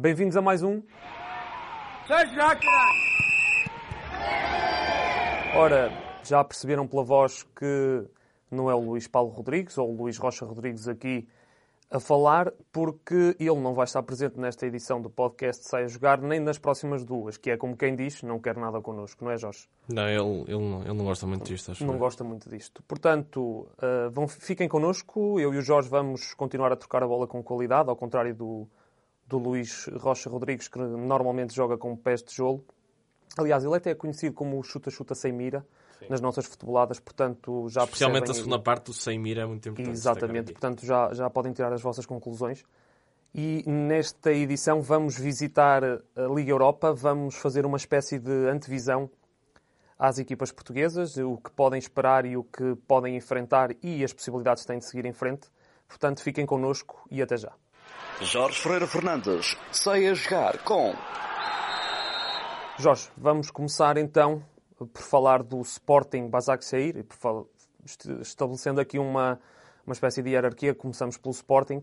Bem-vindos a mais um. Ora, já perceberam pela voz que não é o Luís Paulo Rodrigues ou o Luís Rocha Rodrigues aqui a falar, porque ele não vai estar presente nesta edição do podcast Sai a Jogar, nem nas próximas duas, que é como quem diz, não quer nada connosco, não é, Jorge? Não, ele, ele, não, ele não gosta muito disto, acho Não gosta muito disto. Portanto, uh, vão, fiquem connosco, eu e o Jorge vamos continuar a trocar a bola com qualidade, ao contrário do, do Luís Rocha Rodrigues, que normalmente joga com pés de tijolo. Aliás, ele até é conhecido como o chuta-chuta sem mira nas nossas futeboladas, portanto já Especialmente a percebem- segunda parte do sem mira é muito importante. Exatamente, portanto já, já podem tirar as vossas conclusões. E nesta edição vamos visitar a Liga Europa, vamos fazer uma espécie de antevisão às equipas portuguesas, o que podem esperar e o que podem enfrentar e as possibilidades que têm de seguir em frente. Portanto, fiquem connosco e até já. Jorge Ferreira Fernandes sai a jogar com Jorge, vamos começar então por falar do Sporting Basaksehir, e por fal- est- estabelecendo aqui uma, uma espécie de hierarquia, começamos pelo Sporting.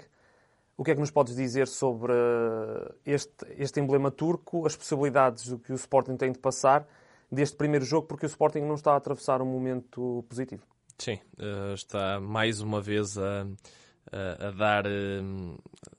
O que é que nos podes dizer sobre eh, este, este emblema turco, as possibilidades do que o Sporting tem de passar deste primeiro jogo, porque o Sporting não está a atravessar um momento positivo? Sim, eh, está mais uma vez a, a, dar, eh,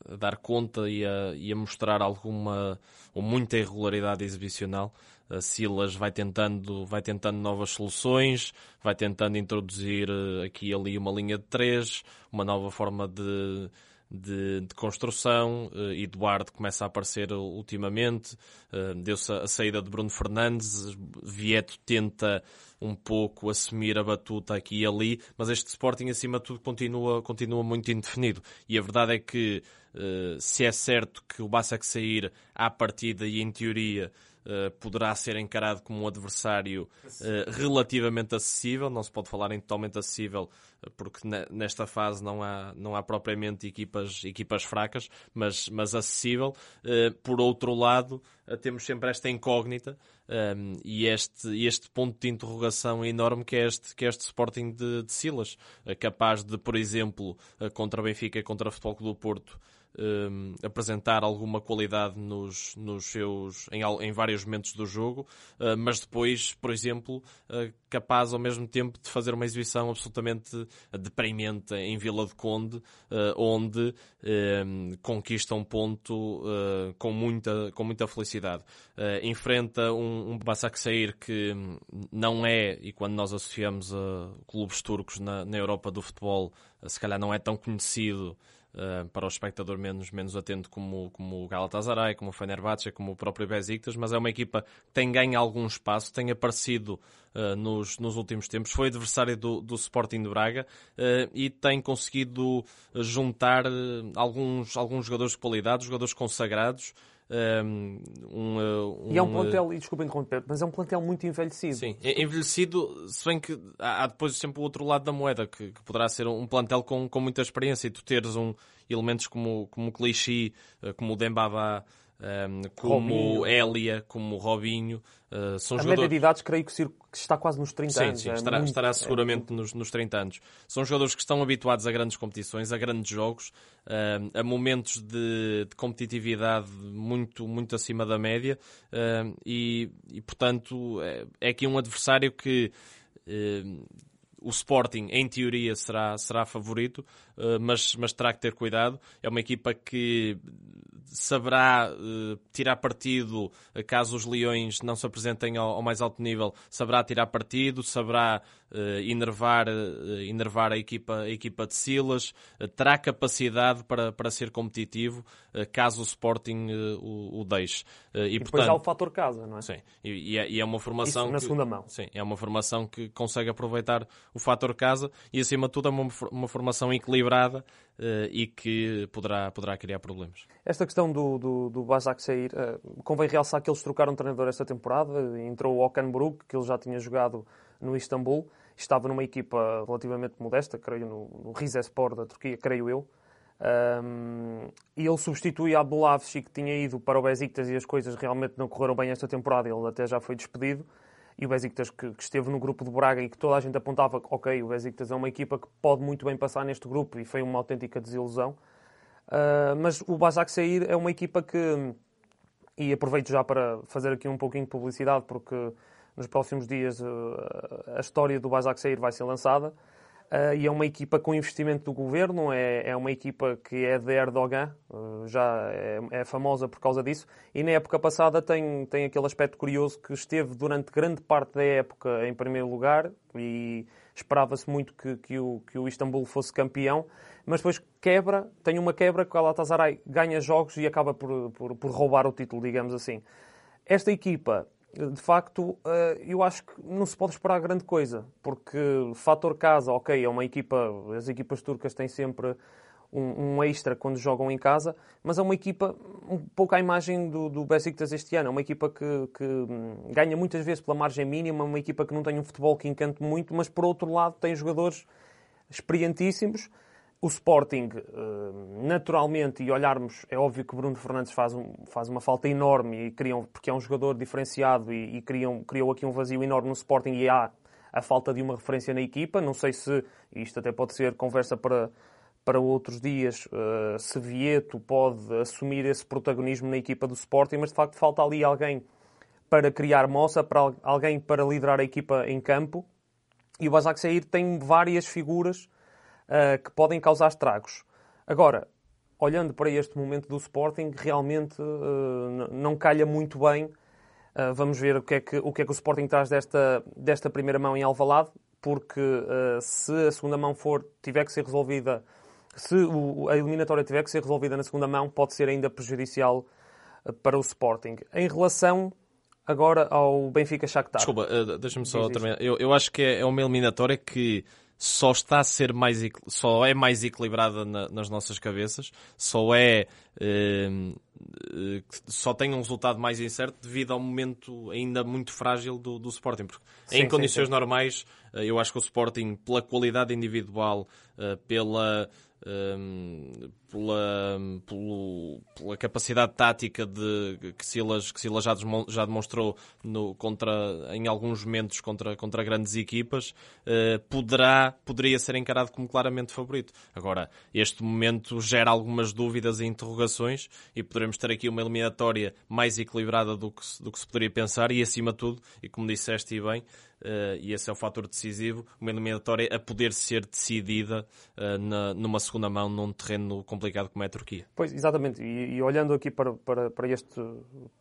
a dar conta e a, e a mostrar alguma ou muita irregularidade exibicional. A Silas vai tentando, vai tentando novas soluções, vai tentando introduzir eh, aqui e ali uma linha de três, uma nova forma de, de, de construção. Eh, Eduardo começa a aparecer ultimamente. Eh, Deu-se a, saída de Bruno Fernandes. Vieto tenta um pouco assumir a batuta aqui e ali, mas este Sporting, acima de tudo, continua, continua muito indefinido. E a verdade é que, eh, se é certo que o Basak sair à partida e em teoria eh, poderá ser encarado como um adversário eh, relativamente acessível, não se pode falar em totalmente acessível, eh, porque ne- nesta fase não há, não há propriamente equipas, equipas fracas, mas, mas acessível. Eh, por outro lado, temos sempre esta incógnita um, e este, este ponto de interrogação enorme que é este, que é este Sporting de, de Silas, capaz de, por exemplo, contra Benfica e contra Futebol Clube do Porto, um, apresentar alguma qualidade nos, nos seus, em, em vários momentos do jogo, uh, mas depois, por exemplo, uh, capaz ao mesmo tempo de fazer uma exibição absolutamente deprimente em Vila de Conde, uh, onde um, conquista um ponto com, muita, com muita felicidade. Enfrenta um, um Başakşehir que não é, e quando nós associamos a clubes turcos na, na Europa do futebol, se calhar não é tão conhecido Uh, para o espectador menos, menos atento como, como o Galatasaray, como o Fenerbahçe, como o próprio Besiktas, mas é uma equipa que tem ganho algum espaço, tem aparecido uh, nos, nos últimos tempos, foi adversário do, do Sporting de Braga uh, e tem conseguido juntar alguns, alguns jogadores de qualidade, jogadores consagrados, um, um, uh, E é um uh, plantel, e desculpa interromper, mas é um plantel muito envelhecido. Sim, é envelhecido, se bem que há depois sempre o outro lado da moeda, que, que poderá ser um plantel com, com muita experiência e tu teres um, elementos como, como o Clichy, eh, como o Dembaba, como Robinho. o Elia, como Robinho, uh, são A média jogadores... de idades, creio que, está quase nos 30 Sim, anos. sim, é estará, muito- estará é seguramente nos, nos 30 anos. São jogadores que estão habituados a grandes competições, a grandes jogos, a momentos de, de competitividade muito, muito acima da média e, e, portanto, é, é aqui um adversário que o Sporting, em teoria, será, será favorito, eh, mas, mas terá que ter cuidado. É uma equipa que saberá eh, tirar partido caso os Leões não se apresentem ao, ao mais alto nível, saberá tirar partido, saberá eh, enervar, enervar a, equipa, a equipa de Silas, terá capacidade para, para ser competitivo caso o Sporting o, o deixe. E, E depois há o portanto, fator casa, não é? Sim, e, e é, e é uma formação Isso na que- segunda mão. Sim, é uma formação que consegue aproveitar o fator casa e acima de tudo é uma, uma formação equilibrada e que poderá, poderá criar problemas. Esta questão do, do, do Basak sair, eh, convém realçar que eles trocaram treinador esta temporada. Entrou o Okan Buruk, que ele já tinha jogado no Istambul. Estava numa equipa relativamente modesta, creio, no, no Rizespor da Turquia, creio eu. Ahm, e ele substitui Abdulavci, que tinha ido para o Besiktas e as coisas realmente não correram bem esta temporada. Ele até já foi despedido. E o Besiktas, que, que esteve no grupo de Braga e que toda a gente apontava que, ok, o Besiktas é uma equipa que pode muito bem passar neste grupo e foi uma autêntica desilusão. Uh, mas o Basak Sair é uma equipa que e aproveito já para fazer aqui um pouquinho de publicidade, porque nos próximos dias a história do Basak Sair vai ser lançada. Uh, e é uma equipa com investimento do governo, é, é uma equipa que é de Erdogan, uh, já é, é, famosa por causa disso, e na época passada tem, tem aquele aspecto curioso que esteve durante grande parte da época em primeiro lugar e esperava-se muito que, que, o, que o Istambul fosse campeão, mas depois quebra, tem uma quebra que o Galatasaray ganha jogos e acaba por, por, por roubar o título, digamos assim. Esta equipa de facto, eh, eu acho que não se pode esperar grande coisa, porque fator casa, ok, é uma equipa, as equipas turcas têm sempre um, um, extra quando jogam em casa, mas é uma equipa um pouco à imagem do, do Besiktas este ano. É uma equipa que, que, hum, ganha muitas vezes pela margem mínima, uma equipa que não tem um futebol que encante muito, mas por outro lado tem jogadores experientíssimos o Sporting, eh, naturalmente, e olharmos, é óbvio que Bruno Fernandes faz, um, faz uma falta enorme, e criam, porque é um jogador diferenciado e, e criam, criou aqui um vazio enorme no Sporting e há a falta de uma referência na equipa. Não sei se, isto até pode ser conversa para, para outros dias, uh, se Vieto pode assumir esse protagonismo na equipa do Sporting, mas de facto falta ali alguém para criar moça, para alguém para liderar a equipa em campo. E o Basak Sair tem várias figuras uh, que podem causar estragos. Agora, olhando para este momento do Sporting, realmente uh, não calha muito bem. Uh, vamos ver o que, é que, o que é que o Sporting traz desta, desta primeira mão em Alvalade, porque se a segunda mão for, tiver que ser resolvida, se o, a eliminatória tiver que ser resolvida na segunda mão, pode ser ainda prejudicial para o Sporting. Em relação agora ao Benfica Shakhtar. Desculpa, deixa-me só terminar. Eu, eu acho que é, é uma eliminatória que só está a ser mais só é mais equilibrada na, nas nossas cabeças, só é eh, só tem um resultado mais incerto devido ao momento ainda muito frágil do, do Sporting. Porque sim, em condições sim, sim. normais, eh, eu acho que o Sporting, pela qualidade individual, eh, pela um, pela, pelo, pela capacidade tática de, que Silas, que Silas já, já demonstrou no, contra, em alguns momentos contra, contra grandes equipas, uh, poderá, poderia ser encarado como claramente favorito. Agora, este momento gera algumas dúvidas e interrogações e poderemos ter aqui uma eliminatória mais equilibrada do que, do que se poderia pensar e, acima de tudo, e como disseste bem, Uh, e esse é o fator decisivo, uma eliminatória a poder ser decidida uh, na, numa segunda mão num terreno complicado como é a Turquia. Pois, exatamente, e, e olhando aqui para, para, para, este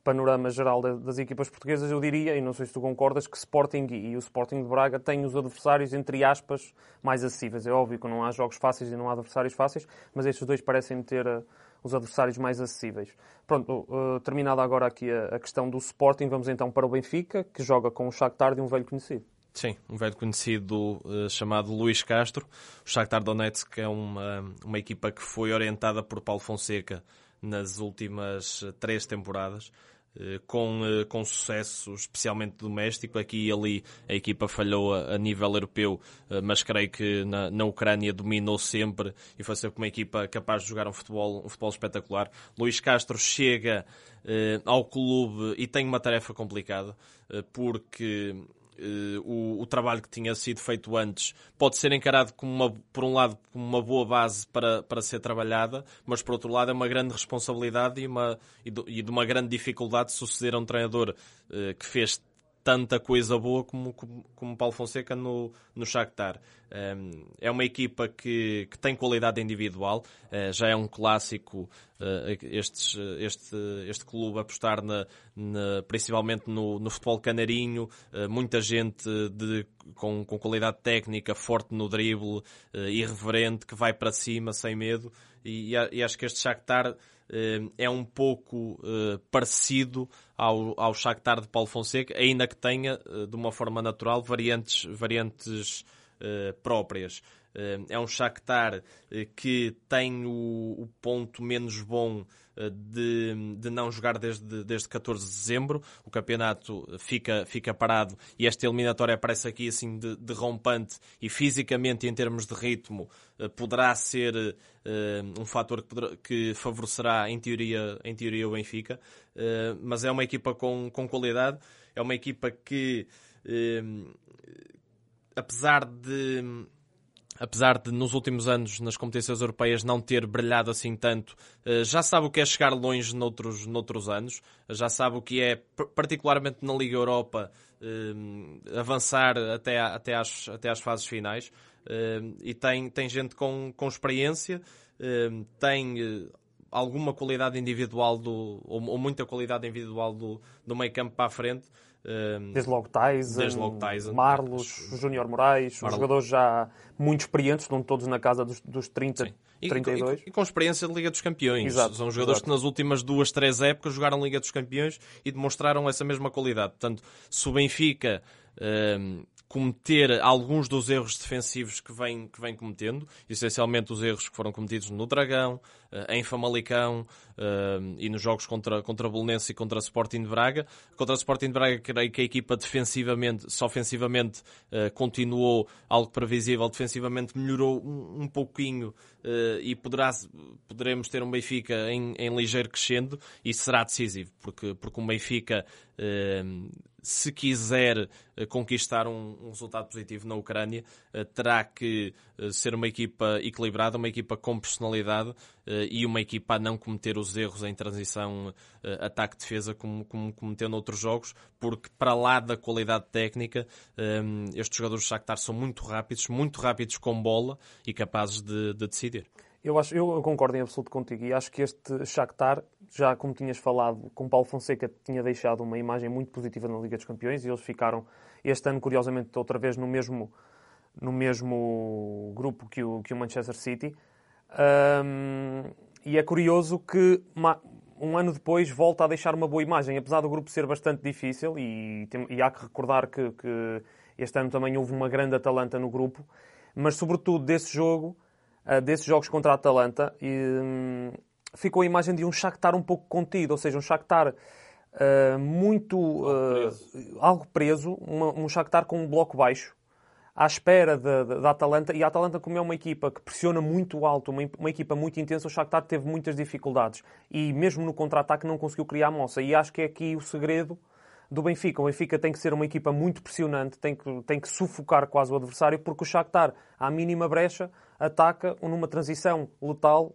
panorama geral das equipas portuguesas, eu diria, e não sei se tu concordas, que Sporting e o Sporting de Braga têm os adversários, entre aspas, mais acessíveis. É óbvio que não há jogos fáceis e não há adversários fáceis, mas estes dois parecem ter uh, os adversários mais acessíveis. Pronto, uh, terminada agora aqui a, a, questão do Sporting, vamos então para o Benfica, que joga com o Shakhtar de um velho conhecido. Sim, um velho conhecido uh, chamado Luís Castro. O Shakhtar Donetsk é uma, uma equipa que foi orientada por Paulo Fonseca nas últimas eh, três temporadas. Eh, com, eh, com sucesso, especialmente doméstico. Aqui e ali a equipa falhou a, a nível europeu, mas creio que na, na, Ucrânia dominou sempre e foi sempre uma equipa capaz de jogar um futebol, um futebol espetacular. Luís Castro chega ao clube e tem uma tarefa complicada, porque Uh, o, o, trabalho que tinha sido feito antes pode ser encarado como uma, por um lado como uma boa base para, para ser trabalhada, mas por outro lado é uma grande responsabilidade e, uma, e, de, e de uma grande dificuldade suceder a um treinador uh, que fez tanta coisa boa como, como, como Paulo Fonseca no, no Shakhtar. Um, é uma equipa que, que tem qualidade individual, uh, já é um clássico uh, estes, este, este clube apostar na, na, principalmente no, no futebol canarinho, uh, muita gente de, com, com qualidade técnica, forte no drible, irreverente, que vai para cima sem medo, e, e acho que este Shakhtar eh, é um pouco eh, parecido ao, ao Shakhtar de Paulo Fonseca, ainda que tenha, eh, de uma forma natural, variantes, variantes próprias. É um Shakhtar que tem o, ponto menos bom de, de não jogar desde, desde 14 de dezembro. O campeonato fica, fica parado e esta eliminatória aparece aqui assim de, de rompante e fisicamente, em termos de ritmo, eh, poderá ser um fator que, poderá, que, favorecerá, em teoria, em teoria o Benfica. Mas é uma equipa com, com qualidade, é uma equipa que, apesar de apesar de nos últimos anos nas competições europeias não ter brilhado assim tanto, eh, já sabe o que é chegar longe noutros, noutros anos, já sabe o que é, particularmente na Liga Europa, eh, avançar até, até, às, até às fases finais. Eh, e tem, tem gente com, com experiência, tem alguma qualidade individual do, ou, muita qualidade individual do, do meio campo para a frente Desde logo Tyson, Desde logo Tyson Marlos, Júnior Moraes, Marlos. jogadores já muito experientes, estão todos na casa dos, dos 30, e, 32. E, e, com experiência de Liga dos Campeões. Exato, São jogadores exato. que nas últimas duas, três épocas jogaram Liga dos Campeões e demonstraram essa mesma qualidade. Portanto, se o Benfica um, cometer alguns dos erros defensivos que vem, que vem cometendo, essencialmente os erros que foram cometidos no Dragão, eh, em Famalicão eh, e nos jogos contra, contra Bolonense e contra Sporting de Braga. Contra Sporting de Braga, creio que a equipa defensivamente, só ofensivamente, eh, continuou algo previsível, defensivamente melhorou um, um pouquinho e poderá, poderemos ter um Benfica em, em ligeiro crescendo e será decisivo, porque, porque um Benfica se quiser eh, conquistar um, um, resultado positivo na Ucrânia, eh, terá que eh, ser uma equipa equilibrada, uma equipa com personalidade e uma equipa a não cometer os erros em transição ataque-defesa como, como cometeu noutros jogos, porque para lá da qualidade técnica, estes jogadores do Shakhtar são muito rápidos, muito rápidos com bola e capazes de, de decidir. Eu, acho, eu concordo em absoluto contigo e acho que este Shakhtar, já como tinhas falado, com Paulo Fonseca tinha deixado uma imagem muito positiva na Liga dos Campeões e eles ficaram este ano, curiosamente, outra vez no mesmo, no mesmo grupo que o, que o Manchester City. Um, e é curioso que uma, um ano depois volta a deixar uma boa imagem, apesar do grupo ser bastante difícil e, tem, e há que recordar que, que este ano também houve uma grande Atalanta no grupo, mas sobretudo desse jogo uh, desses jogos contra a Atalanta e um, ficou a imagem de um Shakhtar um pouco contido, ou seja, um Shakhtar uh, muito... Uh, algo preso, uma, um Shakhtar com um bloco baixo, à espera da Atalanta, e a Atalanta, como é uma equipa que pressiona muito alto, uma, uma equipa muito intensa, o Shakhtar teve muitas dificuldades. E mesmo no contra-ataque não conseguiu criar moça. E acho que é aqui o segredo do Benfica. O Benfica tem que ser uma equipa muito pressionante, tem que, tem que sufocar quase o adversário, porque o Shakhtar, à mínima brecha, ataca numa transição letal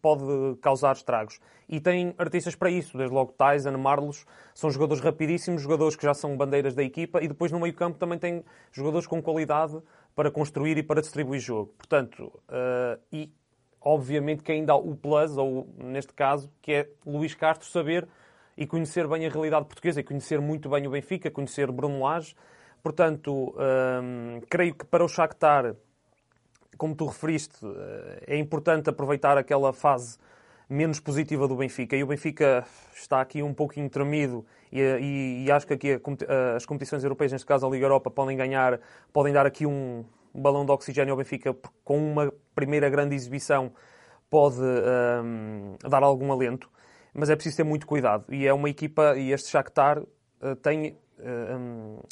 pode causar estragos. E tem artistas para isso, desde logo Tyson, Marlos, são jogadores rapidíssimos, jogadores que já são bandeiras da equipa, e depois no meio campo também tem jogadores com qualidade para construir e para distribuir jogo. Portanto, uh, e obviamente que ainda há o plus, ou neste caso, que é Luís Castro saber e conhecer bem a realidade portuguesa e conhecer muito bem o Benfica, conhecer Bruno Lage. Portanto, hum, creio que para o Shakhtar, como tu referiste, eh, é importante aproveitar aquela fase menos positiva do Benfica. E o Benfica está aqui um pouco tremido e, e, e, acho que aqui as competições europeias, neste caso a Liga Europa, podem ganhar, podem dar aqui um balão de oxigênio ao Benfica com uma primeira grande exibição pode um, dar algum alento mas é preciso ter muito cuidado. E é uma equipa, e este Shakhtar uh, tem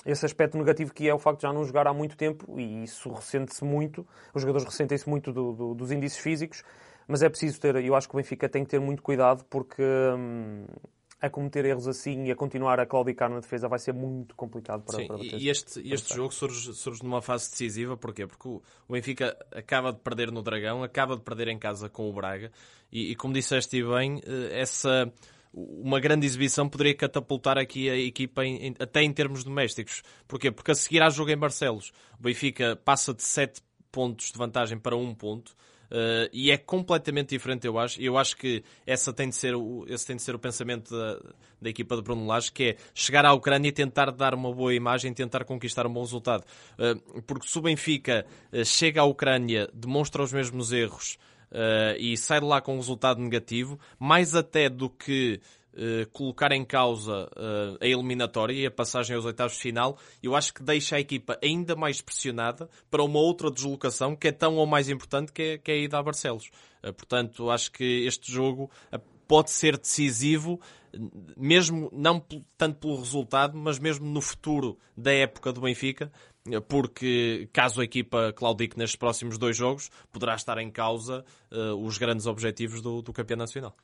esse aspecto negativo que é o facto de já não jogar há muito tempo, e isso ressente-se muito, os jogadores ressentem-se muito do, do, dos índices físicos, mas é preciso ter, eu acho que o Benfica tem que ter muito cuidado, porque um, a cometer erros assim e a continuar a claudicar na defesa vai ser muito complicado para, Sim, para E este, este jogo surge, surge numa fase decisiva, porquê? Porque o, Benfica acaba de perder no Dragão, acaba de perder em casa com o Braga, e, e como disseste bem, eh, essa uma grande exibição poderia catapultar aqui a equipa em, em, até em termos domésticos. Porquê? Porque a seguir há jogo em Barcelos. O Benfica passa de 7 pontos de vantagem para 1 ponto. Uh, e é completamente diferente, eu acho. Eu acho que essa tem de ser o, esse tem de ser o pensamento da, da equipa de Bruno Lage, que é chegar à Ucrânia e tentar dar uma boa imagem, tentar conquistar um bom resultado. Uh, porque se o Benfica uh, chega à Ucrânia, demonstra os mesmos erros e sai de lá com um resultado negativo, mais até do que Uh, colocar em causa uh, a eliminatória e a passagem aos oitavos de final, eu acho que deixa a equipa ainda mais pressionada para uma outra deslocação que é tão ou mais importante que é, que é a ida a Barcelos. Uh, portanto, acho que este jogo pode ser decisivo, mesmo não tanto pelo resultado, mas mesmo no futuro da época do Benfica, porque caso a equipa claudique nestes próximos dois jogos, poderá estar em causa os grandes objetivos do, do campeão nacional.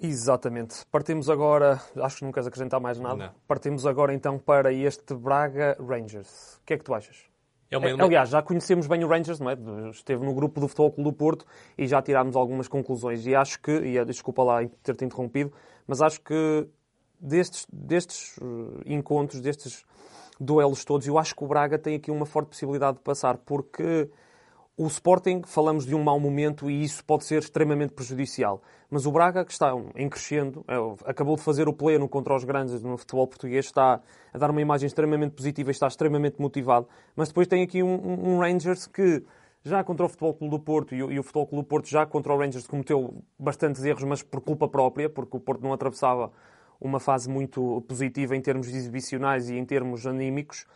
Exatamente. Partimos agora, acho que não queres acrescentar mais nada. Não. Partimos agora então para este Braga Rangers. O que é que tu achas? É uma... Aliás, já conhecemos bem o Rangers, não é? Esteve no grupo do Futebol Clube do Porto e já tirámos algumas conclusões. E acho que, e desculpa lá ter-te interrompido, mas acho que destes, destes encontros, destes duelos todos, eu acho que o Braga tem aqui uma forte possibilidade de passar, porque o Sporting, falamos de um mau momento e isso pode ser extremamente prejudicial. Mas o Braga, que está em crescendo, é, acabou de fazer o pleno contra os grandes no futebol português, está a dar uma imagem extremamente positiva e está extremamente motivado. Mas depois tem aqui um, um Rangers que já contra o Futebol Clube do Porto e o Futebol Clube do Porto já contra o Rangers cometeu bastantes erros, mas por culpa própria, porque o Porto não atravessava uma fase muito positiva em termos exibicionais e em termos anímicos.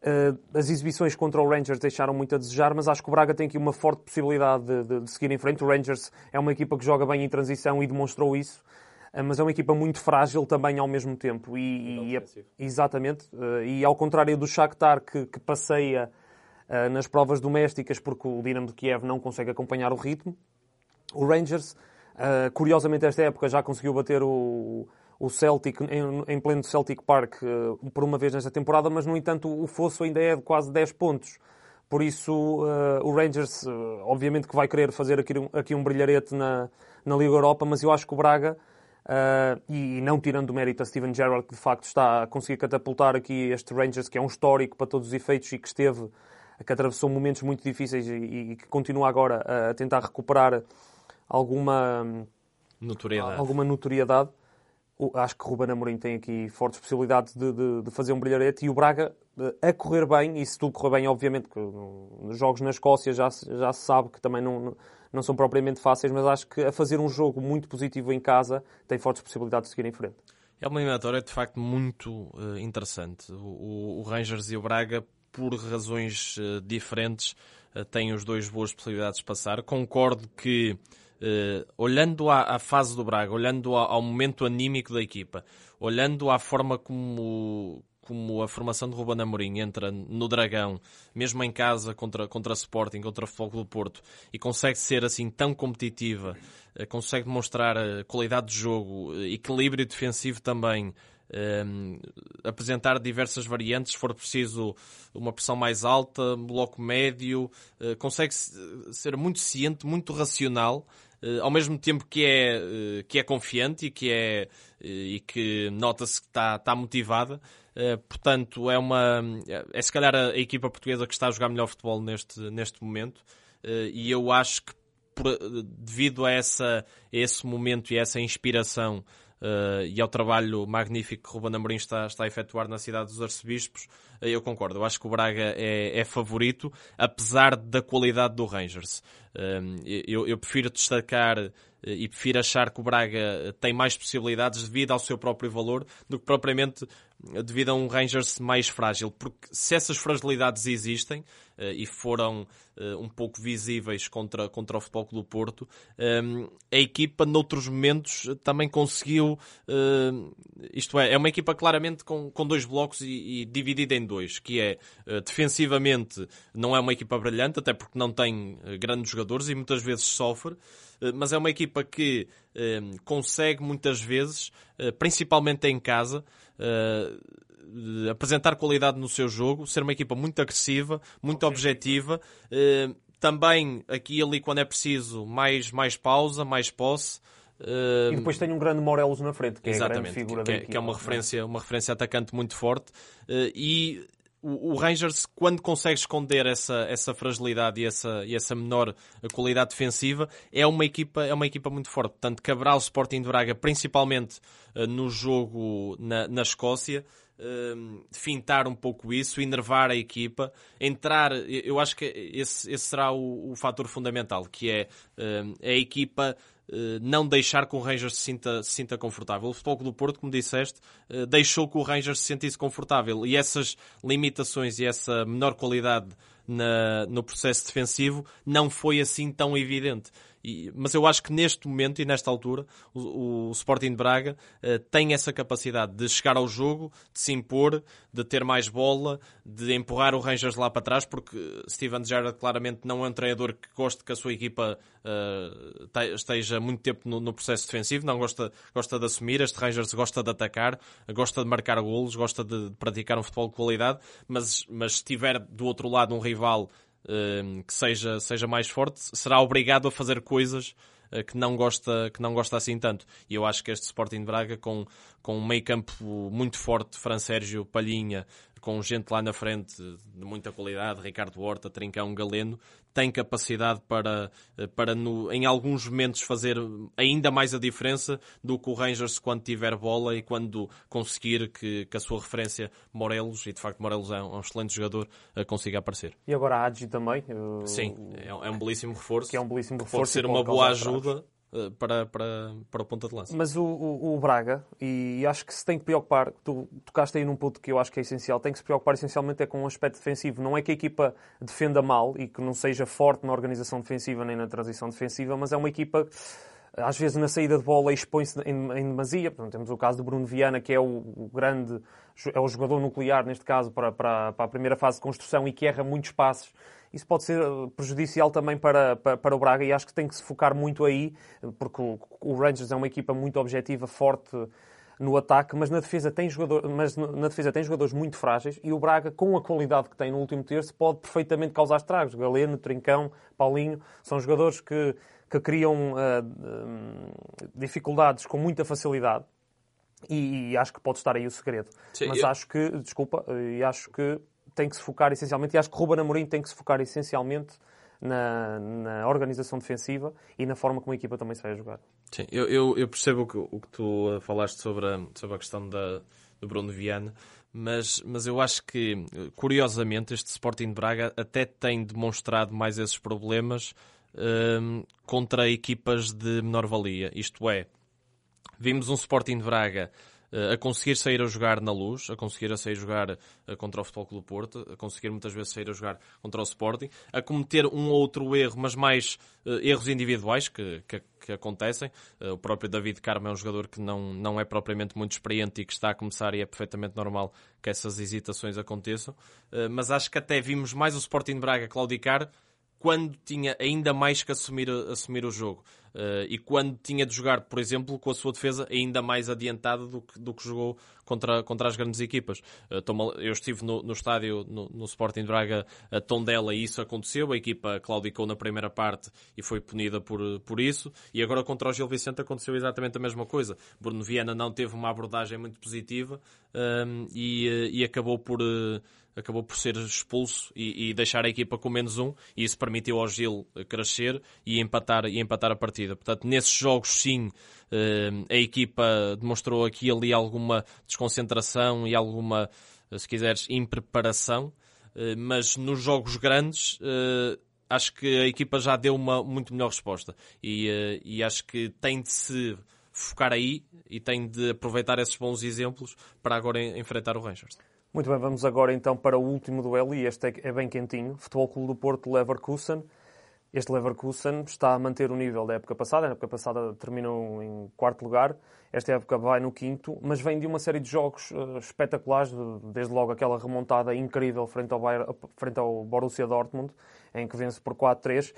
Uh, as exibições contra o Rangers deixaram muito a desejar, mas acho que o Braga tem aqui uma forte possibilidade de, de, de seguir em frente. O Rangers é uma equipa que joga bem em transição e demonstrou isso, uh, mas é uma equipa muito frágil também ao mesmo tempo. E, e exatamente. Uh, e ao contrário do Shakhtar, que, que passeia nas provas domésticas porque o Dinamo de Kiev não consegue acompanhar o ritmo, o Rangers, curiosamente, esta época já conseguiu bater o o Celtic em, em pleno Celtic Park uh, por uma vez nesta temporada, mas no entanto o fosso ainda é de quase 10 pontos. Por isso uh, o Rangers, uh, obviamente que vai querer fazer aqui um, aqui um brilharete na, na Liga Europa, mas eu acho que o Braga, e não tirando o mérito a Steven Gerrard, que de facto está a conseguir catapultar aqui este Rangers, que é um histórico para todos os efeitos e que esteve, que atravessou momentos muito difíceis e, e que continua agora a tentar recuperar alguma notoriedade. Alguma notoriedade acho que Ruben Amorim tem aqui fortes possibilidades de, de, de, fazer um brilharete e o Braga eh, a correr bem, e se tudo correr bem, obviamente, que nos jogos na Escócia já, já se sabe que também não, não são propriamente fáceis, mas acho que a fazer um jogo muito positivo em casa tem fortes possibilidades de seguir em frente. É uma eliminatória de facto muito uh, interessante. O, o, Rangers e o Braga, por razões uh, diferentes, têm os dois boas possibilidades de passar. Concordo que Uh, olhando à, à, fase do Braga, olhando ao, ao, momento anímico da equipa, olhando à forma como, como a formação de Ruben Amorim entra no Dragão, mesmo em casa contra, contra Sporting, contra o Futebol do Porto, e consegue ser assim tão competitiva, uh, consegue demonstrar uh, qualidade de jogo, equilíbrio defensivo também, um, apresentar diversas variantes, se for preciso uma pressão mais alta, bloco médio, uh, consegue ser muito ciente, muito racional eh, ao mesmo tempo que é, eh, que é confiante e que, é, eh, e que nota-se que está, está motivada. Portanto, é uma é se calhar a, equipa portuguesa que está a jogar melhor futebol neste, neste momento. E eu acho que por, devido a, essa, a esse momento e a essa inspiração uh, e ao trabalho magnífico que Ruben Amorim está, está a efetuar na cidade dos Arcebispos, uh, eu concordo. Eu acho que o Braga é, é favorito, apesar da qualidade do Rangers. Uh, eu, eu, prefiro destacar e prefiro achar que o Braga tem mais possibilidades devido ao seu próprio valor do que propriamente devido a um Rangers mais frágil. Porque se essas fragilidades existem e foram um pouco visíveis contra, contra o Futebol Clube do Porto, a equipa noutros momentos também conseguiu, isto é, é uma equipa claramente com, com dois blocos e, e dividida em dois, que é defensivamente não é uma equipa brilhante, até porque não tem grandes jogadores e muitas vezes sofre, eh, mas é uma equipa que eh, consegue muitas vezes, eh, principalmente em casa, apresentar qualidade no seu jogo, ser uma equipa muito agressiva, muito objetiva. também aqui e ali, quando é preciso, mais, mais pausa, mais posse. E depois tem um grande Morelos na frente, que é a grande figura que, é, que é uma referência, uma referência atacante muito forte. E o, Rangers, quando consegue esconder essa, essa fragilidade e essa, e essa menor qualidade defensiva, é uma equipa, é uma equipa muito forte. Portanto, Cabral, Sporting de Braga, principalmente no jogo na, na Escócia, uh, fintar um pouco isso, enervar a equipa, entrar. Eu acho que esse, esse será o, o fator fundamental, que é uh, a equipa eh, não deixar que o Rangers se sinta, se sinta confortável. O Futebol do Porto, como disseste, eh, deixou que o Rangers se sentisse confortável e essas limitações e essa menor qualidade na, no processo defensivo não foi assim tão evidente. E, mas eu acho que neste momento e nesta altura o, o Sporting de Braga uh, tem essa capacidade de chegar ao jogo, de se impor, de ter mais bola, de empurrar o Rangers lá para trás, porque Steven Gerrard claramente não é um treinador que goste que a sua equipa uh, esteja muito tempo no, no, processo defensivo, não gosta, gosta de assumir. Este Rangers gosta de atacar, gosta de marcar golos, gosta de, de praticar um futebol de qualidade, mas, mas se tiver do outro lado um rival que seja, seja mais forte, será obrigado a fazer coisas eh, que não gosta que não gosta assim tanto. E eu acho que este Sporting de Braga com com um meio campo muito forte, Fran Sérgio, Palhinha, com gente lá na frente de muita qualidade, Ricardo Horta, Trincão, Galeno, tem capacidade para, para no, em alguns momentos fazer ainda mais a diferença do que o Rangers quando tiver bola e quando conseguir que, que a sua referência Morelos, e de facto Morelos é um, é um excelente jogador, eh, consiga aparecer. E agora a Agi também. Sim, é, é, um belíssimo reforço. Que é um belíssimo reforço. Pode ser uma boa ajuda eh, para, para, para o ponta de lança. Mas o, o, o, Braga, e acho que se tem que preocupar, tu tocaste aí num ponto que eu acho que é essencial, tem que se preocupar essencialmente é com o aspecto defensivo. Não é que a equipa defenda mal e que não seja forte na organização defensiva nem na transição defensiva, mas é uma equipa às vezes na saída de bola expõe-se em, em demasia. Portanto, temos o caso do Bruno Viana, que é o, o, grande, é o jogador nuclear, neste caso, para, para, para a primeira fase de construção e que erra muitos passos isso pode ser eh, prejudicial também para, para, para, o Braga e acho que tem que se focar muito aí, porque o, o Rangers é uma equipa muito objetiva, forte no ataque, mas na defesa tem jogador, mas na defesa tem jogadores muito frágeis e o Braga, com a qualidade que tem no último terço, pode perfeitamente causar estragos. Galeno, Trincão, Paulinho, são jogadores que, que criam uh, uh, dificuldades com muita facilidade. E, e, acho que pode estar aí o segredo. Sim, mas eu... acho que, desculpa, e acho que tem que se focar essencialmente, e acho que Ruben Amorim tem que se focar essencialmente na, na, organização defensiva e na forma como a equipa também se vai jogar. Sim, eu, eu, eu percebo o que, o que tu uh, falaste sobre a, sobre a questão da, do Bruno Viana, mas, mas eu acho que, curiosamente, este Sporting de Braga até tem demonstrado mais esses problemas um, contra equipas de menor valia. Isto é, vimos um Sporting de Braga a conseguir sair a jogar na luz, a conseguir a sair a jogar eh, contra o Futebol Clube Porto, a conseguir muitas vezes sair a jogar contra o Sporting, a cometer um ou outro erro, mas mais uh, erros individuais que, que, que acontecem. O próprio David Carmo é um jogador que não, não é propriamente muito experiente e que está a começar e é perfeitamente normal que essas hesitações aconteçam. Mas acho que até vimos mais o Sporting de Braga claudicar quando tinha ainda mais que assumir, assumir o jogo. Uh, e quando tinha de jogar, por exemplo, com a sua defesa ainda mais adiantada do que, do que jogou contra, contra as grandes equipas. Uh, eu estive no, no estádio, no, no Sporting Braga, a Tondela, e isso aconteceu. A equipa claudicou na primeira parte e foi punida por, por isso. E agora contra o Gil Vicente aconteceu exatamente a mesma coisa. Bruno Viana não teve uma abordagem muito positiva um, e, eh, e acabou por acabou por ser expulso e, e, deixar a equipa com menos um, e isso permitiu ao Gil crescer e empatar, e empatar a partida. Portanto, nesses jogos, sim, eh, a equipa demonstrou aqui ali alguma desconcentração e alguma, se quiseres, impreparação, eh, mas nos jogos grandes eh, acho que a equipa já deu uma muito melhor resposta e, e acho que tem de se focar aí e tem de aproveitar esses bons exemplos para agora enfrentar o Rangers. Muito bem, vamos agora então para o último duelo e este é, é bem quentinho. Futebol Clube do Porto Leverkusen. Este Leverkusen está a manter o nível da época passada. A época passada terminou em quarto lugar. Esta época vai no quinto, mas vem de uma série de jogos uh, espetaculares, desde logo aquela remontada incrível frente ao, Bayern, frente ao Borussia Dortmund, em que vence por 4-3.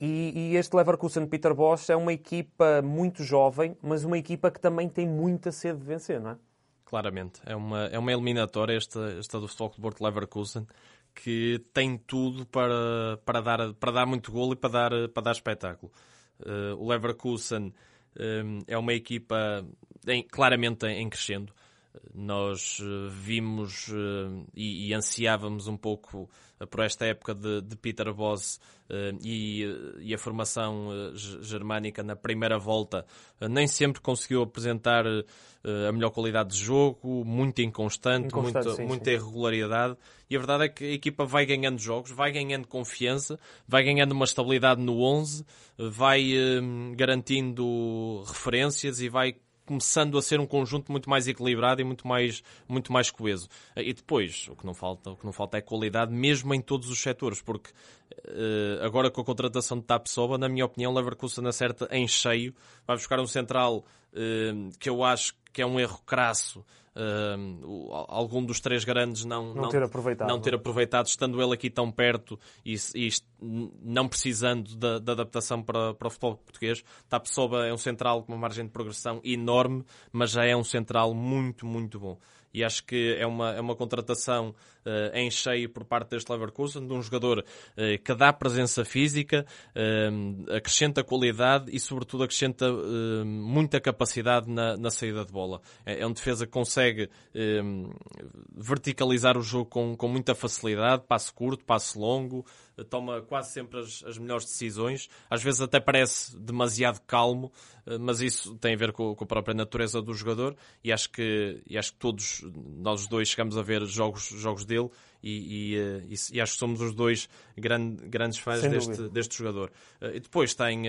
E, e, este Leverkusen Peter Bosch é uma equipa muito jovem, mas uma equipa que também tem muita sede de vencer, não é? Claramente. É uma, é uma eliminatória esta, esta do Porto Leverkusen que tem tudo para, para, dar, para dar muito golo e para dar, para dar espetáculo. Uh, o Leverkusen um, é uma equipa em, claramente em crescendo. Nós uh, vimos uh, e, e, ansiávamos um pouco por esta época de, de Peter Boss e, e, a formação germânica na primeira volta nem sempre conseguiu apresentar a melhor qualidade de jogo, muito inconstante, inconstante muita, sim, muita sim. irregularidade. E a verdade é que a equipa vai ganhando jogos, vai ganhando confiança, vai ganhando uma estabilidade no 11, vai garantindo referências e vai começando a ser um conjunto muito mais equilibrado e muito mais, muito mais coeso. E depois, o que não falta, o que não falta é qualidade, mesmo em todos os setores, porque uh, agora com a contratação de Tapsoba, na minha opinião, Leverkusen acerta em cheio, vai buscar um central uh, que eu acho que é um erro crasso uh, algum dos três grandes não, não, não, ter aproveitado. não ter aproveitado, estando ele aqui tão perto e, e não precisando da, da, adaptação para, para o futebol português. Tapsoba é um central com uma margem de progressão enorme, mas já é um central muito, muito bom e acho que é uma, é uma contratação uh, em cheio por parte deste Leverkusen, de um jogador uh, que dá presença física, uh, acrescenta qualidade e, sobretudo, acrescenta muita capacidade na, na saída de bola. É, é um defesa que consegue verticalizar o jogo com, com muita facilidade, passo curto, passo longo, toma quase sempre as, as, melhores decisões. Às vezes até parece demasiado calmo, eh, mas isso tem a ver com, com, a própria natureza do jogador e acho que, e acho que todos nós dois chegamos a ver jogos, jogos dele e, e, eh, e, acho que somos os dois grande, grandes fãs deste, deste jogador. Eh, e depois tem,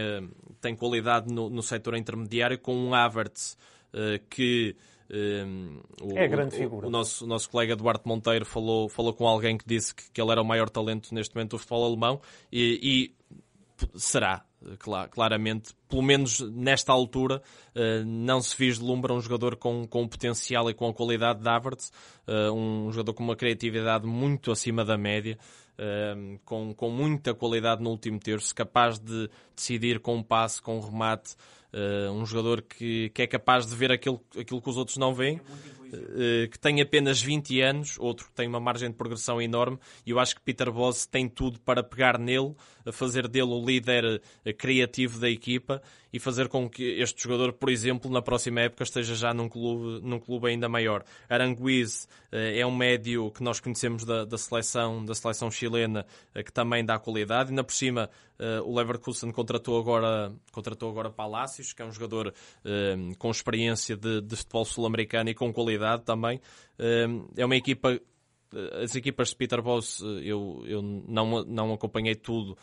tem qualidade no, no setor intermediário com um Havertz que um, o, é grande figura. O, o, nosso, o nosso colega Duarte Monteiro falou, falou com alguém que disse que, que ele era o maior talento neste momento do futebol alemão e, e será, claramente, pelo menos nesta altura, uh, não se vislumbra um jogador com, com o potencial e com a qualidade de Havertz, uh, um jogador com uma criatividade muito acima da média, uh, com, com muita qualidade no último terço, capaz de decidir com um passe, com um remate, Uh, um jogador que, que é capaz de ver aquilo, aquilo que os outros não veem, que tem apenas 20 anos, outro tem uma margem de progressão enorme, e eu acho que Peter Boss tem tudo para pegar nele, fazer dele o líder uh, criativo da equipa e fazer com que este jogador, por exemplo, na próxima época esteja já num clube, num clube ainda maior. Aranguiz é um médio que nós conhecemos da, da seleção, da seleção chilena, que também dá qualidade, na por cima o Leverkusen contratou agora, contratou agora Palácio que é um jogador com experiência de, de futebol sul-americano e com qualidade também. Uh, é uma equipa eh, as equipas de Peter Boss eu, eu não, não acompanhei tudo,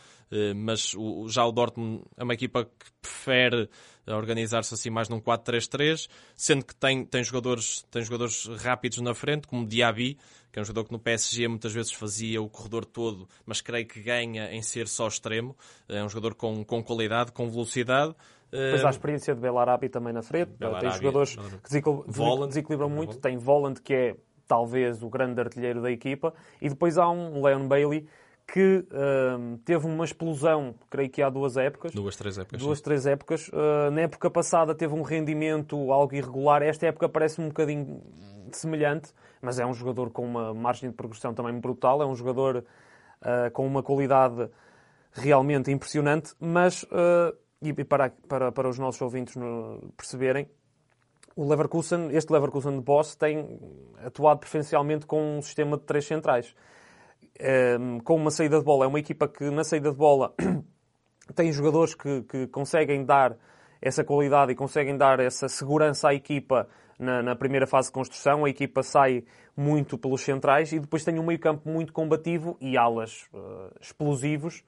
mas o, já o Dortmund é uma equipa que prefere organizar-se assim mais num 4-3-3, sendo que tem, tem, jogadores, tem jogadores rápidos na frente, como Diaby, que é um jogador que no PSG muitas vezes fazia o corredor todo, mas creio que ganha em ser só extremo. É um jogador com, com qualidade, com velocidade. Depois há a experiência de Belarabi também na frente. Belarabi, tem jogadores que desequilibram muito. Tem Voland, que é talvez o grande artilheiro da equipa. E depois há um Leon Bailey que uh, teve uma explosão, creio que há duas épocas. Duas, três épocas. Duas, sim. três épocas. Uh, na época passada teve um rendimento algo irregular. Esta época parece um bocadinho semelhante, mas é um jogador com uma margem de progressão também brutal. É um jogador uh, com uma qualidade realmente impressionante, mas e para, para, para os nossos ouvintes perceberem, o Leverkusen, este Leverkusen de Boss tem atuado preferencialmente com um sistema de três centrais. Um, ehm, com uma saída de bola. É uma equipa que na saída de bola tem jogadores que, que conseguem dar essa qualidade e conseguem dar essa segurança à equipa na, na, primeira fase de construção. A equipa sai muito pelos centrais e depois tem um meio campo muito combativo e alas uh, explosivos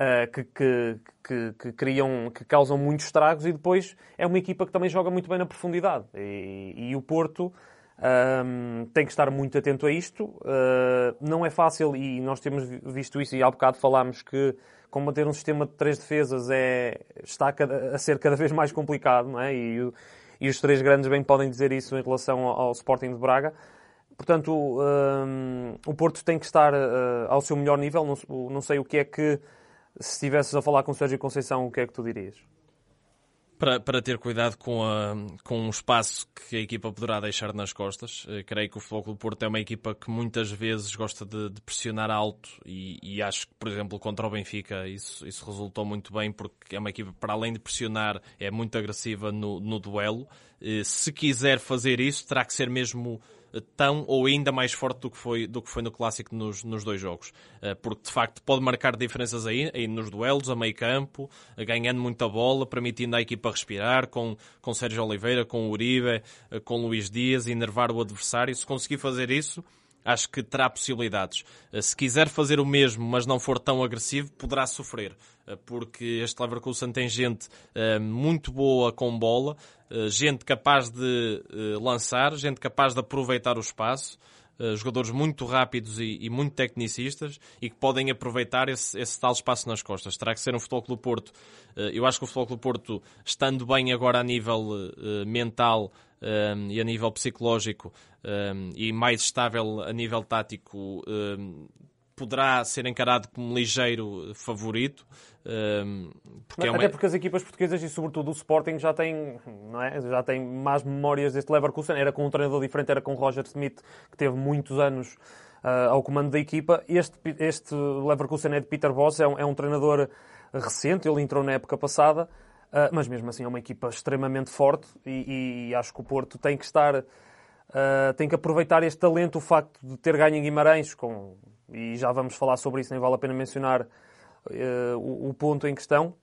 uh, que, que, que, que, criam, que causam muitos estragos e depois é uma equipa que também joga muito bem na profundidade. E, e o Porto um, tem que estar muito atento a isto. Uh, não é fácil e nós temos visto isso e há bocado falámos que combater um sistema de três defesas é, está a, a ser cada vez mais complicado, não é? E, e, os três grandes bem podem dizer isso em relação ao, ao Sporting de Braga. Portanto, um, o Porto tem que estar uh, ao seu melhor nível. Não, não sei o que é que se estivesses a falar com o Sérgio Conceição, o que é que tu dirias? Para, para ter cuidado com, a, com o espaço que a equipa poderá deixar nas costas. Eu eh, creio que o Futebol Clube Porto é uma equipa que muitas vezes gosta de, de pressionar alto e, e, acho que, por exemplo, contra o Benfica isso, isso resultou muito bem porque é uma equipa, para além de pressionar, é muito agressiva no, no duelo. Eh, se quiser fazer isso, terá que ser mesmo tão ou ainda mais forte do que foi, do que foi no Clássico nos, nos dois jogos. Eh, porque, de facto, pode marcar diferenças aí, aí nos duelos, a meio campo, ganhando muita bola, permitindo à equipa respirar, com, com Sérgio Oliveira, com Uribe, eh, com Luís Dias, enervar o adversário. Se conseguir fazer isso, acho que terá possibilidades. Se quiser fazer o mesmo, mas não for tão agressivo, poderá sofrer, porque este Leverkusen tem gente muito boa com bola, gente capaz de lançar, gente capaz de aproveitar o espaço. Jogadores muito rápidos e, muito tecnicistas e que podem aproveitar esse, esse, tal espaço nas costas. Terá que ser um Futebol Clube Porto. Eu acho que o Futebol Clube Porto, estando bem agora a nível uh, mental e a nível psicológico e mais estável a nível tático, poderá ser encarado como ligeiro favorito. porque é uma... Até porque as equipas portuguesas e sobretudo o Sporting já têm, não é? já têm mais memórias deste Leverkusen. Era com um treinador diferente, era com Roger Smith, que teve muitos anos uh, ao comando da equipa. Este, este Leverkusen é de Peter Boss, é um, é um treinador recente, ele entrou na época passada, uh, mas mesmo assim é uma equipa extremamente forte e, e acho que o Porto tem que estar... Uh, tem que aproveitar este talento, o facto de ter ganho em Guimarães, com e já vamos falar sobre isso, nem vale a pena mencionar uh, o, o, ponto em questão.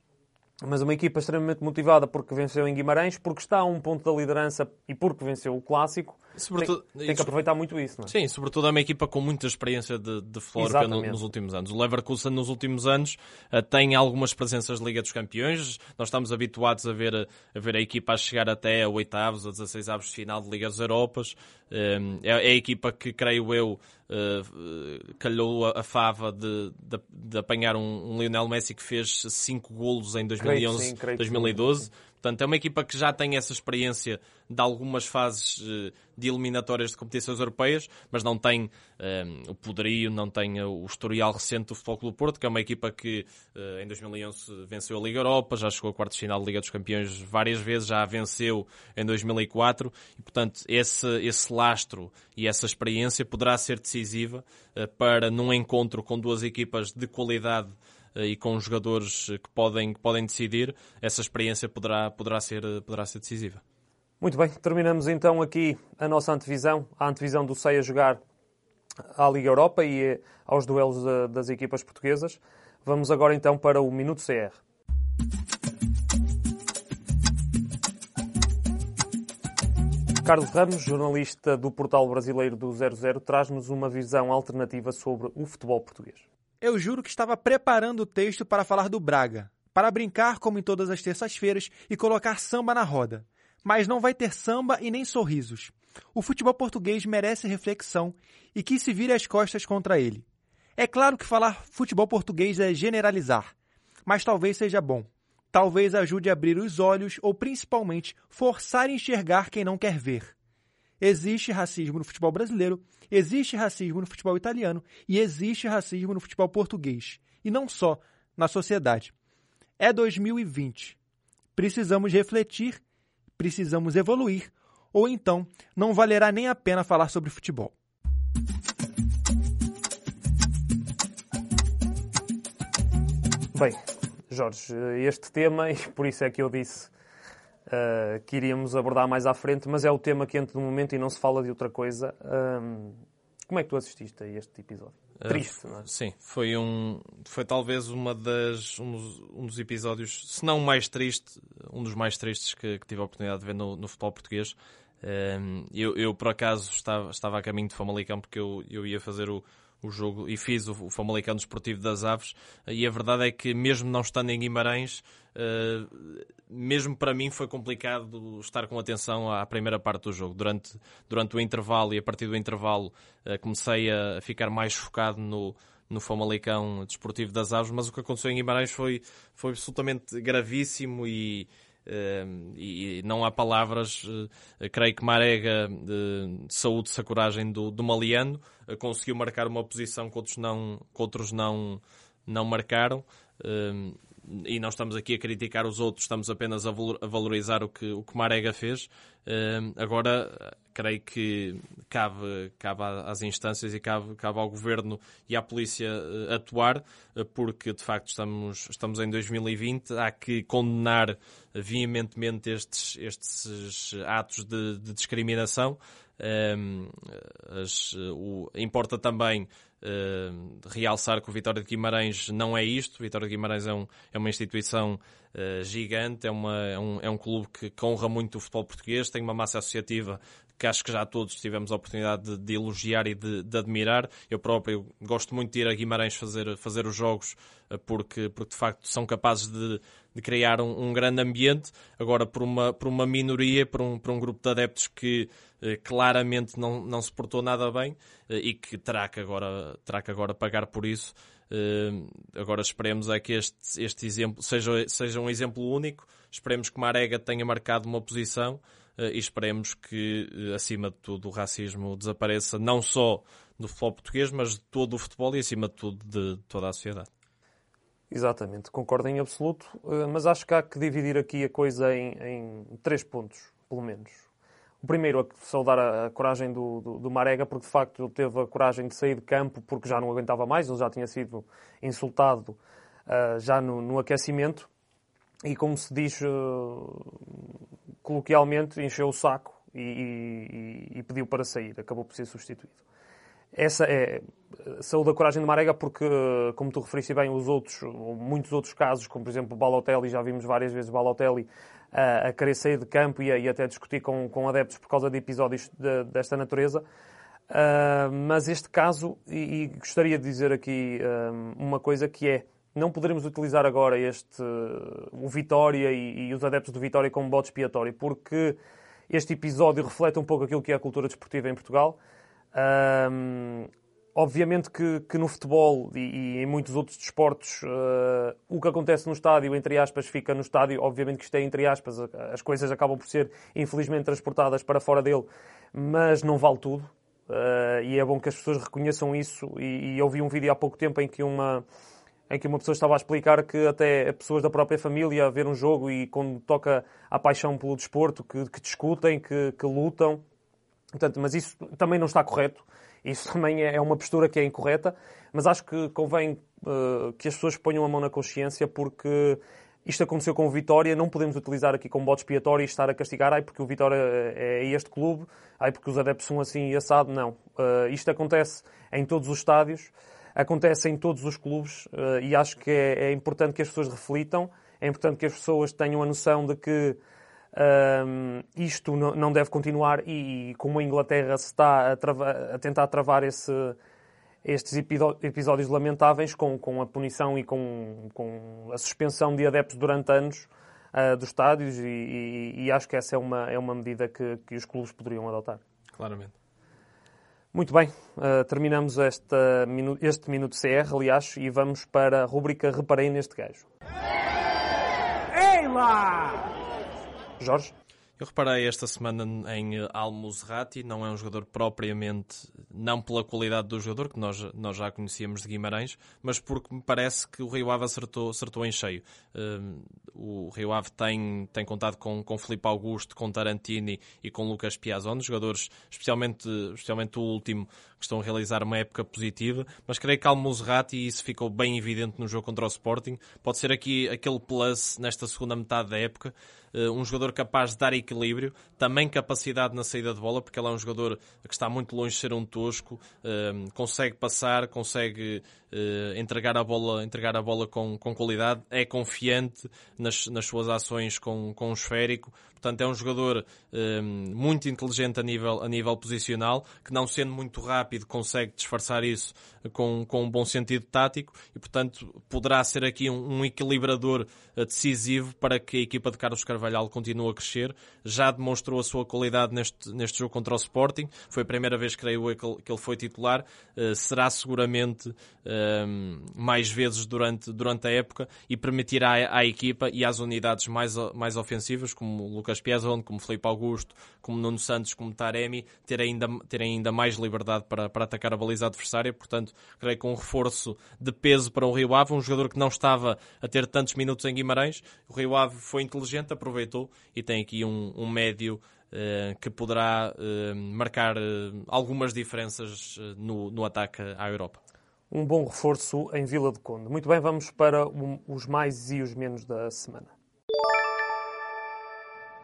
Mas uma equipa extremamente motivada porque venceu em Guimarães, porque está a um ponto da liderança e porque venceu o clássico. Sobretudo, tem, tem, que aproveitar muito isso, não é? Sim, sobretudo é uma equipa com muita experiência de, de Florca no, nos últimos anos. O Leverkusen nos últimos anos uh, tem algumas presenças de Liga dos Campeões. Nós estamos habituados a ver, a ver a equipa a chegar até a oitavos ou 16 avos de final de Liga das Europas. Uh, é, é, a equipa que, creio eu, uh, calhou a, a fava de, de, de, apanhar um, um Lionel Messi que fez 5 golos em 2011, creio sim, 2012. Sim. Portanto, é uma equipa que já tem essa experiência de algumas fases eh, de eliminatórias de competições europeias, mas não tem um, eh, o poderio, não tem o historial recente do Futebol Clube Porto, que é uma equipa que em 2011 venceu a Liga Europa, já chegou a quartos de final da Liga dos Campeões várias vezes, já a venceu em 2004 e, portanto, esse, esse lastro e essa experiência poderá ser decisiva para, num encontro com duas equipas de qualidade e com jogadores que podem, que podem decidir, essa experiência poderá, poderá, ser, poderá ser decisiva. Muito bem, terminamos então aqui a nossa antevisão, a antevisão do SEI a jogar à Liga Europa e eh, aos duelos das equipas portuguesas. Vamos agora então para o Minuto CR. Carlos Ramos, jornalista do portal brasileiro do 00, traz-nos uma visão alternativa sobre o futebol português. Eu juro que estava preparando o texto para falar do Braga, para brincar como em todas as terças-feiras e colocar samba na roda. Mas não vai ter samba e nem sorrisos. O futebol português merece reflexão e que se vire as costas contra ele. É claro que falar futebol português é generalizar, mas talvez seja bom. Talvez ajude a abrir os olhos ou principalmente forçar a enxergar quem não quer ver. Existe racismo no futebol brasileiro, existe racismo no futebol italiano e existe racismo no futebol português. E não só na sociedade. É 2020. Precisamos refletir, precisamos evoluir, ou então não valerá nem a pena falar sobre futebol. Bem, Jorge, este tema, e por isso é que eu disse uh, que iríamos abordar mais à frente, mas é o tema quente do momento e não se fala de outra coisa. Um, como é que tu assististe a este episódio? Ah, Triste, uh, não é? Sim, foi um, foi talvez uma das um dos, um dos, episódios, se não o mais triste, um dos mais tristes que, que tive a oportunidade de ver no, no futebol português. Um, eu, eu, por acaso estava, estava a caminho de Famalicão porque eu, eu ia fazer o, o jogo e fiz o, o Famalicão Desportivo das Aves e a verdade é que mesmo não estando em Guimarães uh, mesmo para mim foi complicado estar com atenção à primeira parte do jogo. Durante, durante o intervalo e a partir do intervalo uh, comecei a ficar mais focado no, no Famalicão Desportivo das Aves, mas o que aconteceu em Guimarães foi, foi absolutamente gravíssimo e, e não há palavras. Uh, creio que Marega, de saúde-se a coragem do, do Maliano, conseguiu marcar uma posição que outros não, que outros não, não marcaram e não estamos aqui a criticar os outros, estamos apenas a valorizar o que o que Marega fez. Uh, agora, creio que cabe, cabe às instâncias e cabe, cabe ao Governo e à Polícia uh, atuar, uh, porque de facto estamos, estamos em 2020, há que condenar veementemente estes, estes atos de, de discriminação. As, o, importa também uh, realçar que o Vitória de Guimarães não é isto. O Vitória de Guimarães é, um, é uma instituição uh, gigante, é, uma, é, um, é um clube que, que honra muito o futebol português, tem uma massa associativa que acho que já todos tivemos a oportunidade de, de elogiar e de, de, admirar. Eu próprio gosto muito de ir a Guimarães fazer, fazer os jogos porque, porque de facto são capazes de, de criar um, um, grande ambiente. Agora, por uma, por uma minoria, por um, por um grupo de adeptos que eh, claramente não, não se portou nada bem eh, e que terá que agora, terá que agora pagar por isso. Uh, agora esperemos é que este, este exemplo seja, seja um exemplo único. Esperemos que Marega tenha marcado uma posição uh, e esperemos que, uh, acima de tudo, o racismo desapareça não só do futebol português, mas de todo o futebol e, acima de tudo, de toda a sociedade. Exatamente, concordo em absoluto, mas acho que há que dividir aqui a coisa em, em três pontos, pelo menos. O primeiro, a saudar a, a coragem do, do, do, Marega, porque de facto ele teve a coragem de sair de campo porque já não aguentava mais, ele já tinha sido insultado uh, já no, no, aquecimento e, como se diz uh, coloquialmente, encheu o saco e, e, e, pediu para sair, acabou por ser substituído. Essa é saúde a coragem de Marega porque, como tu referiste bem, os outros, muitos outros casos, como por exemplo o Balotelli, já vimos várias vezes o Balotelli a, a querer sair de campo e, a, e até discutir com, com adeptos por causa de episódios de, desta natureza. Uh, mas este caso, e, e, gostaria de dizer aqui uh, uma coisa que é, não poderemos utilizar agora este, uh, o Vitória e, e, os adeptos do Vitória como bode expiatório, porque este episódio reflete um pouco aquilo que é a cultura desportiva em Portugal. Obviamente que, que no futebol e, e, em muitos outros desportos uh, o que acontece no estádio, entre aspas, fica no estádio. Obviamente que isto é entre aspas, as coisas acabam por ser infelizmente transportadas para fora dele, mas não vale tudo. Uh, e é bom que as pessoas reconheçam isso. E, e eu vi um vídeo há pouco tempo em que uma em que uma pessoa estava a explicar que até pessoas da própria família a ver um jogo e quando toca a paixão pelo desporto, que, que discutem, que, que lutam. Portanto, mas isso também não está correto. Isso também é, é uma postura que é incorreta, mas acho que convém uh, que as pessoas ponham a mão na consciência porque isto aconteceu com o Vitória, não podemos utilizar aqui como bode expiatório e estar a castigar, ai porque o Vitória é este clube, ai porque os adeptos são assim e assado. Não. Uh, isto acontece em todos os estádios, acontece em todos os clubes. Uh, e acho que é, é, importante que as pessoas reflitam, é importante que as pessoas tenham a noção de que um, isto não deve continuar e, como a Inglaterra se está a, trava, a tentar travar esse, estes episódios lamentáveis com, com a punição e com, com, a suspensão de adeptos durante anos uh, dos estádios e, e, e, acho que essa é uma, é uma medida que, que os clubes poderiam adotar. Claramente. Muito bem, uh, terminamos esta, este Minuto CR, aliás, e vamos para a rubrica Reparei neste gajo. Ei lá! Jorge? Eu reparei esta semana em Almuzrati, não é um jogador propriamente, não pela qualidade do jogador, que nós, nós já conhecíamos de Guimarães, mas porque me parece que o Rio Ave acertou, acertou em cheio. Uh, o Rio Ave tem, tem contado com, com Felipe Augusto, com Tarantini e com Lucas Piazon, jogadores, especialmente, especialmente o último, que estão a realizar uma época positiva, mas creio que Almuzrati, e isso ficou bem evidente no jogo contra o Sporting, pode ser aqui aquele plus nesta segunda metade da época, um jogador capaz de dar equilíbrio, também capacidade na saída de bola, porque ele é um jogador que está muito longe de ser um tosco, uh, consegue passar, consegue uh, entregar a bola, entregar a bola com, com qualidade, é confiante nas, nas suas ações com, com o esférico, Portanto, é um jogador muito inteligente a nível, a nível posicional, que não sendo muito rápido consegue disfarçar isso com, com um bom sentido tático e, portanto, poderá ser aqui um, um equilibrador decisivo para que a equipa de Carlos Carvalhal continue a crescer. Já demonstrou a sua qualidade neste, neste jogo contra o Sporting. Foi a primeira vez, creio eu, que ele foi titular. Uh, será seguramente um, mais vezes durante, durante a época e permitirá à, à equipa e às unidades mais, mais ofensivas, como Lucas Piazon, como Felipe Augusto, como Nuno Santos, como Taremi, ter ainda, ter ainda mais liberdade para, para atacar a baliza adversária. Portanto, creio que um reforço de peso para o Rio Ave, um jogador que não estava a ter tantos minutos em Guimarães. O Rio Ave foi inteligente, aproveitou e tem aqui um, um médio Uh, que poderá uh, marcar uh, algumas diferenças no, no ataque à Europa. Um bom reforço em Vila de Conde. Muito bem, vamos para um, os mais e os menos da semana.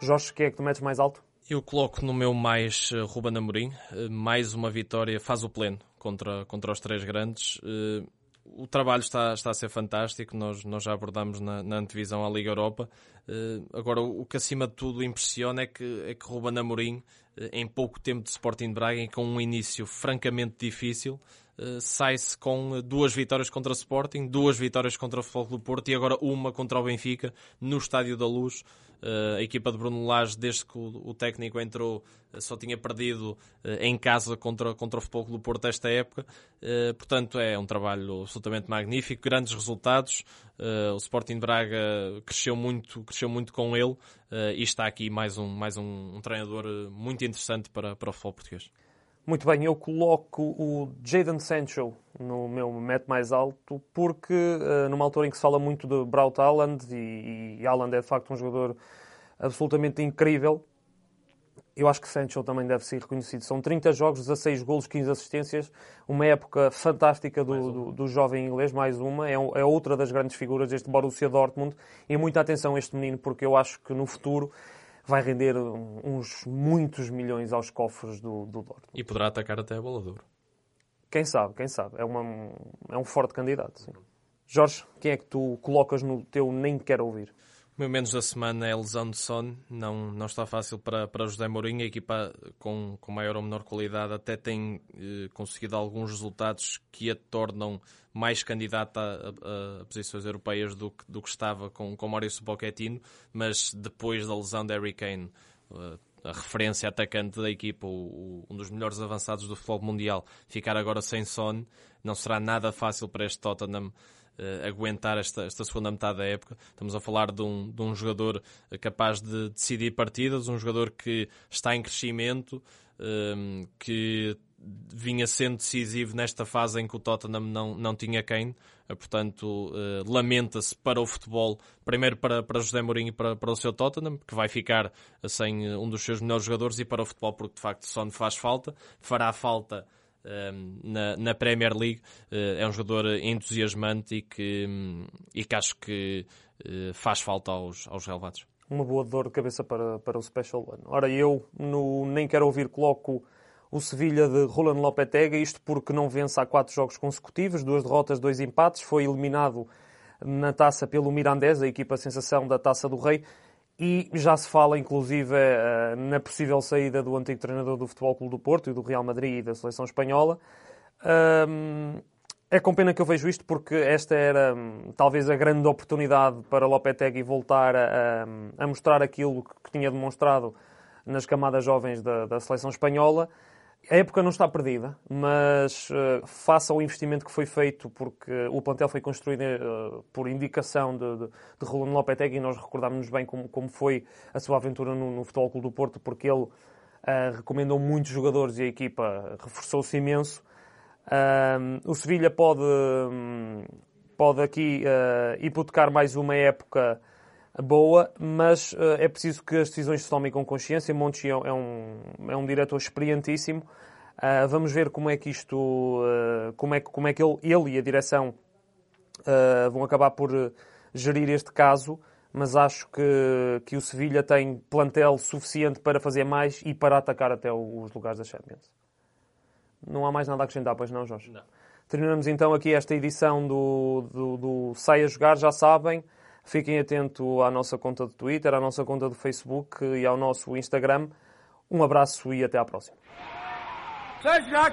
Jorge, quem é que tu metes mais alto? Eu coloco no meu mais Ruben Amorim. Mais uma vitória, faz o pleno contra, contra os três grandes. O trabalho está, está a ser fantástico, nós, nós já abordamos na, na antevisão à Liga Europa. Uh, agora, o que acima de tudo impressiona é que, é que Ruben Amorim, uh, em pouco tempo de Sporting Braga, com um início francamente difícil, sai-se com duas vitórias contra o Sporting, duas vitórias contra o Futebol do Porto e agora uma contra o Benfica no Estádio da Luz. Uh, a equipa de Bruno Lage, desde que o, técnico entrou, só tinha perdido em casa contra, contra o Futebol Clube Porto esta época. portanto, é um trabalho absolutamente magnífico, grandes resultados. o Sporting Braga cresceu muito, cresceu muito com ele e está aqui mais um, mais um, um treinador muito interessante para, para o futebol português. Muito bem, eu coloco o Jadon Sancho no meu mete mais alto, porque uh, numa altura em que se fala muito de Braut Haaland, e, e Haaland é de facto um jogador absolutamente incrível, eu acho que Sancho também deve ser reconhecido. São 30 jogos, 16 golos, 15 assistências, uma época fantástica do, do, do jovem inglês, mais uma. É, é, outra das grandes figuras deste Borussia Dortmund. E muita atenção a este menino, porque eu acho que no futuro vai render uns muitos milhões aos cofres do, do Dortmund. E poderá atacar até a bola de ouro. Quem sabe, quem sabe. É, uma, é um forte candidato. Sim. Jorge, quem é que tu colocas no teu nem quero ouvir? O meu menos da semana é a lesão de Son. Não, não está fácil para, para José Mourinho. A equipa com, com maior ou menor qualidade até tem eh, conseguido alguns resultados que a tornam mais candidata a, a, a, posições europeias do que, do que estava com, com Maurício Pochettino, mas depois da lesão de Harry Kane, eh, a referência atacante da equipa, o, o, um dos melhores avançados do futebol mundial, ficar agora sem Son, não será nada fácil para este Tottenham uh, aguentar esta, esta segunda metade da época. Estamos a falar de um, de um jogador capaz de decidir partidas, um jogador que está em crescimento, um, que vinha sendo decisivo nesta fase em que o Tottenham não, não tinha. Eh, portanto, lamenta-se para o futebol, primeiro para, para José Mourinho e para, para o seu Tottenham, que vai ficar sem um dos seus melhores jogadores, e para o futebol, porque de facto Son faz falta, fará falta na, na Premier League. Uh, é um jogador entusiasmante e que, um, e que acho que uh, faz falta aos, aos relevados. Uma boa dor de cabeça para, para o Special One. Ora, eu no Nem Quero Ouvir coloco o Sevilha de Roland Lopetegui, isto porque não vence há quatro jogos consecutivos, duas derrotas, dois empates, foi eliminado na taça pelo Mirandés, a equipa sensação da Taça do Rei, e já se fala, inclusive, eh, na possível saída do antigo treinador do Futebol Clube do Porto e do Real Madrid e da seleção espanhola. É com pena que eu vejo isto porque esta era hum, talvez a grande oportunidade para Lopetegui voltar a, a mostrar aquilo que tinha demonstrado nas camadas jovens da, da seleção espanhola a época não está perdida, mas uh, faça o investimento que foi feito, porque o plantel foi construído uh, por indicação de, de, de Rolando Lopetegui e nós recordámos-nos bem como, como foi a sua aventura no, no Futebol Clube do Porto, porque ele uh, recomendou muitos jogadores e a equipa reforçou-se imenso. o Sevilha pode, um, pode aqui hipotecar mais uma época boa, mas uh, é preciso que as decisões se tomem com consciência. Monchi é um, é um diretor experientíssimo. Uh, vamos ver como é que isto, uh, como é, como é que ele, ele e a direção vão acabar por gerir este caso, mas acho que, que o Sevilha tem plantel suficiente para fazer mais e para atacar até os lugares da Champions. Não há mais nada a acrescentar, pois não, Jorge? Não. Terminamos então aqui esta edição do, do, do Sai a Jogar, já sabem. Fiquem atentos à nossa conta do Twitter, à nossa conta do Facebook e ao nosso Instagram. Um abraço e até à próxima. Seja